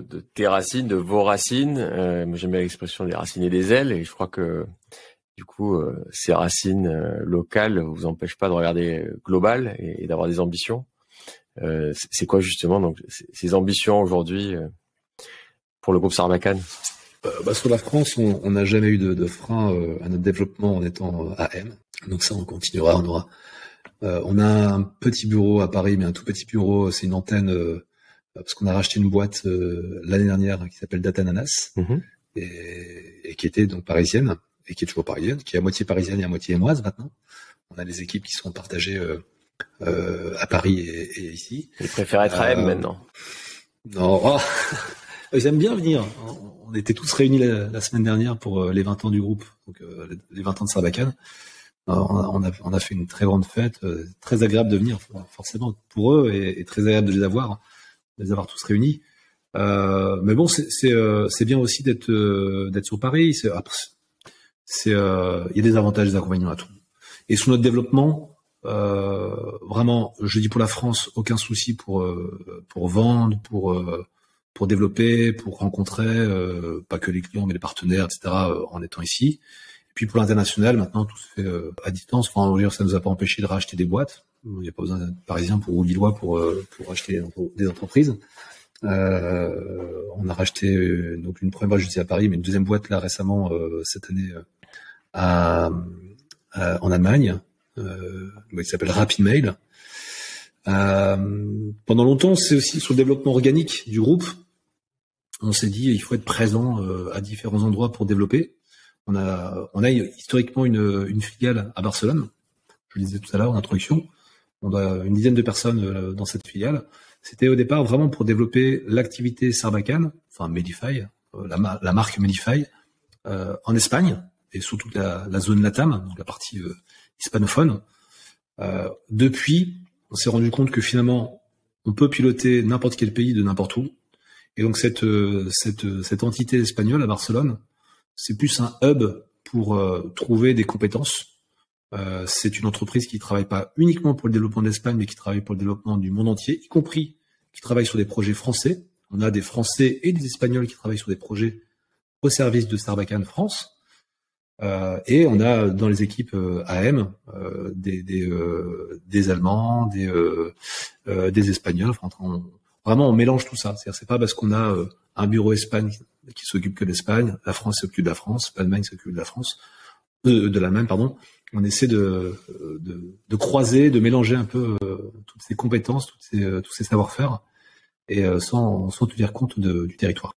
de, tes racines, de vos racines. Euh, J'aime bien l'expression des racines et des ailes, et je crois que du coup, euh, ces racines euh, locales vous empêchent pas de regarder global et, d'avoir des ambitions. Euh, c'est quoi justement donc ces ambitions aujourd'hui euh, pour le groupe Sarbacane bah, Sur la France, on n'a jamais eu de, de frein à notre développement en étant AM. Donc ça, on continuera, on aura. on a un petit bureau à Paris, mais un tout petit bureau. C'est une antenne parce qu'on a racheté une boîte l'année dernière qui s'appelle Data Nanas mm-hmm. et, et, qui était donc parisienne et qui est toujours parisienne, qui est à moitié parisienne et à moitié émoise maintenant. On a des équipes qui sont partagées euh, euh, à Paris et, et ici. Ils préfèrent être à M euh, maintenant. Non, oh. ils aiment bien venir. On était tous réunis la, semaine dernière pour les 20 ans du groupe, donc les 20 ans de Sarbacane. On a, on a, fait une très grande fête, très agréable de venir forcément pour eux et, très agréable de les avoir, les avoir tous réunis. Euh, mais bon, c'est bien aussi d'être d'être sur Paris. Euh, il y a des avantages et des inconvénients à tout. Et sur notre développement, euh, vraiment, je dis pour la France, aucun souci pour euh, vendre, pour euh, développer, pour rencontrer euh, pas que les clients mais les partenaires, etc. en étant ici. Et puis pour l'international, maintenant tout se fait à distance. Enfin, ça nous a pas empêché de racheter des boîtes. Il n'y a pas besoin d'être parisien pour ou lillois pour pour acheter des entreprises. Euh, on a racheté donc une première boîte, je dis à Paris, mais une deuxième boîte là récemment cette année à, en Allemagne, euh, qui s'appelle Rapid Mail. Euh, pendant longtemps, c'est aussi sur le développement organique du groupe. On s'est dit il faut être présent euh, à différents endroits pour développer. On a, on a historiquement une, une filiale à Barcelone. Je le disais tout à l'heure en introduction. On a une dizaine de personnes euh, dans cette filiale. C'était au départ vraiment pour développer l'activité Sarbacane, enfin Medify, euh, la, marque Medify, euh, en Espagne, et surtout la, la zone LATAM, donc la partie euh, hispanophone. Depuis, on s'est rendu compte que finalement, on peut piloter n'importe quel pays de n'importe où. Et donc cette, cette, entité espagnole à Barcelone, c'est plus un hub pour trouver des compétences. Euh, c'est une entreprise qui travaille pas uniquement pour le développement de l'Espagne, mais qui travaille pour le développement du monde entier, y compris qui travaille sur des projets français. On a des Français et des Espagnols qui travaillent sur des projets au service de Sarbacane France. Euh, et on a dans les équipes euh, AM des, Allemands, des, Espagnols. Enfin, vraiment, on mélange tout ça. C'est-à-dire, c'est pas parce qu'on a un bureau Espagne qui s'occupe que d'Espagne, la France s'occupe de la France, l'Allemagne s'occupe de la France, de l'Allemagne, pardon. On essaie de, croiser, de mélanger un peu toutes ces compétences, toutes ces, tous ces savoir-faire, et sans, sans tenir compte du territoire.